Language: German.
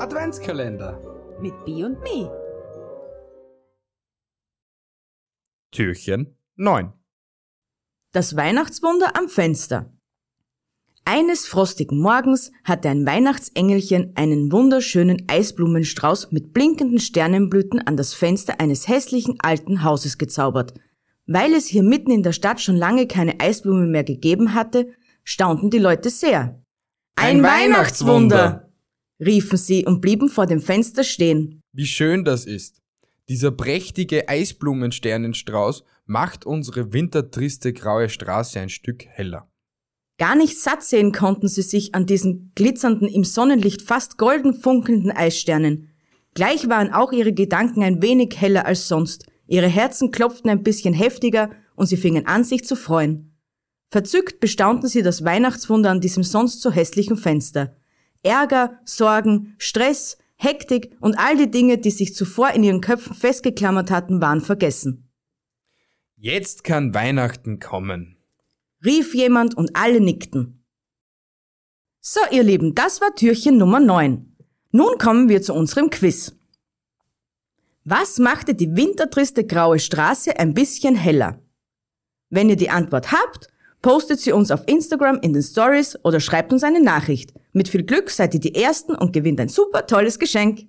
Adventskalender. Mit B und Me. Türchen 9. Das Weihnachtswunder am Fenster. Eines frostigen Morgens hatte ein Weihnachtsengelchen einen wunderschönen Eisblumenstrauß mit blinkenden Sternenblüten an das Fenster eines hässlichen alten Hauses gezaubert. Weil es hier mitten in der Stadt schon lange keine Eisblumen mehr gegeben hatte, staunten die Leute sehr. Ein Weihnachtswunder! Riefen sie und blieben vor dem Fenster stehen. Wie schön das ist. Dieser prächtige Eisblumensternenstrauß macht unsere wintertriste graue Straße ein Stück heller. Gar nicht satt sehen konnten sie sich an diesen glitzernden, im Sonnenlicht fast golden funkelnden Eissternen. Gleich waren auch ihre Gedanken ein wenig heller als sonst. Ihre Herzen klopften ein bisschen heftiger und sie fingen an, sich zu freuen. Verzückt bestaunten sie das Weihnachtswunder an diesem sonst so hässlichen Fenster. Ärger, Sorgen, Stress, Hektik und all die Dinge, die sich zuvor in ihren Köpfen festgeklammert hatten, waren vergessen. Jetzt kann Weihnachten kommen. rief jemand und alle nickten. So, ihr Lieben, das war Türchen Nummer 9. Nun kommen wir zu unserem Quiz. Was machte die wintertriste graue Straße ein bisschen heller? Wenn ihr die Antwort habt, postet sie uns auf Instagram in den Stories oder schreibt uns eine Nachricht. Mit viel Glück seid ihr die Ersten und gewinnt ein super tolles Geschenk.